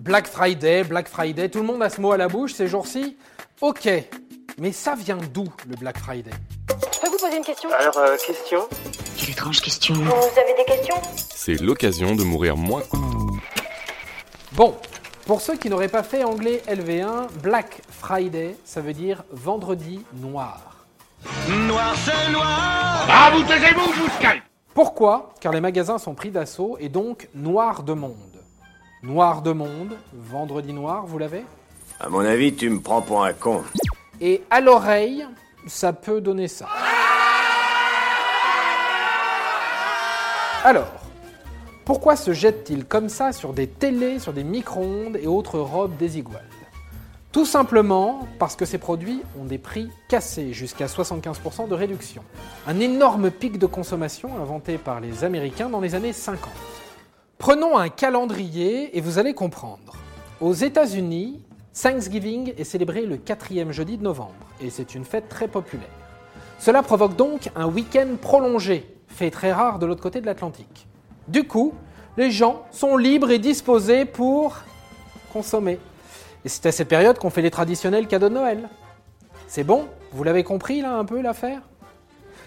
Black Friday, Black Friday, tout le monde a ce mot à la bouche ces jours-ci. Ok, mais ça vient d'où le Black Friday? Je peux vous poser une question? Alors, euh, question? Quelle étrange question. Vous avez des questions? C'est l'occasion de mourir moins. Bon, pour ceux qui n'auraient pas fait anglais LV1, Black Friday, ça veut dire vendredi noir. Noir c'est noir. Ah, vous taisez-vous, je vous scalpe Pourquoi? Car les magasins sont pris d'assaut et donc noir de monde. Noir de monde, vendredi noir, vous l'avez? À mon avis, tu me prends pour un con. Et à l'oreille, ça peut donner ça. Alors, pourquoi se jettent-ils comme ça sur des télés, sur des micro-ondes et autres robes désiguales? Tout simplement parce que ces produits ont des prix cassés, jusqu'à 75% de réduction. Un énorme pic de consommation inventé par les Américains dans les années 50. Prenons un calendrier et vous allez comprendre. Aux États-Unis, Thanksgiving est célébré le quatrième jeudi de novembre et c'est une fête très populaire. Cela provoque donc un week-end prolongé, fait très rare de l'autre côté de l'Atlantique. Du coup, les gens sont libres et disposés pour consommer. Et c'est à cette période qu'on fait les traditionnels cadeaux de Noël. C'est bon? Vous l'avez compris là un peu l'affaire?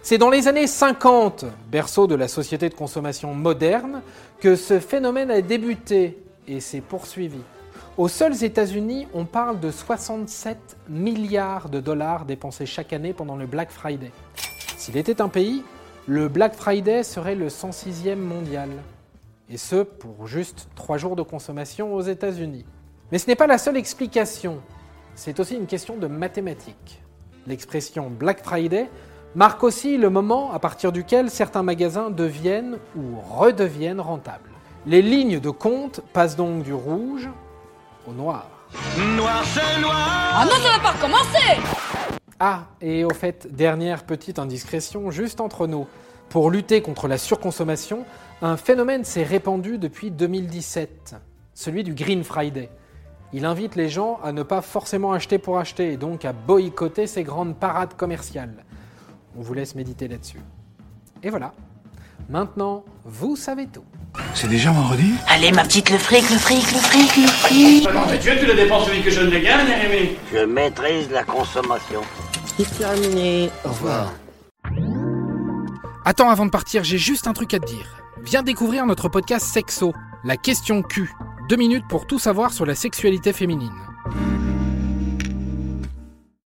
C'est dans les années 50, berceau de la société de consommation moderne, que ce phénomène a débuté et s'est poursuivi. Aux seuls États-Unis, on parle de 67 milliards de dollars dépensés chaque année pendant le Black Friday. S'il était un pays, le Black Friday serait le 106e mondial. Et ce, pour juste 3 jours de consommation aux États-Unis. Mais ce n'est pas la seule explication. C'est aussi une question de mathématiques. L'expression Black Friday marque aussi le moment à partir duquel certains magasins deviennent ou redeviennent rentables. Les lignes de compte passent donc du rouge au noir. Noir c'est noir Ah non, ça va pas recommencer Ah, et au fait, dernière petite indiscrétion, juste entre nous. Pour lutter contre la surconsommation, un phénomène s'est répandu depuis 2017, celui du Green Friday. Il invite les gens à ne pas forcément acheter pour acheter et donc à boycotter ces grandes parades commerciales. On vous laisse méditer là-dessus. Et voilà. Maintenant, vous savez tout. C'est déjà vendredi Allez, ma petite, le fric, le fric, le fric, le fric. Non, mais Dieu, tu le dépenses celui que je ne gagne, Rémi Je maîtrise la consommation. C'est terminé. Au revoir. Attends, avant de partir, j'ai juste un truc à te dire. Viens découvrir notre podcast Sexo, la question Q. Deux minutes pour tout savoir sur la sexualité féminine.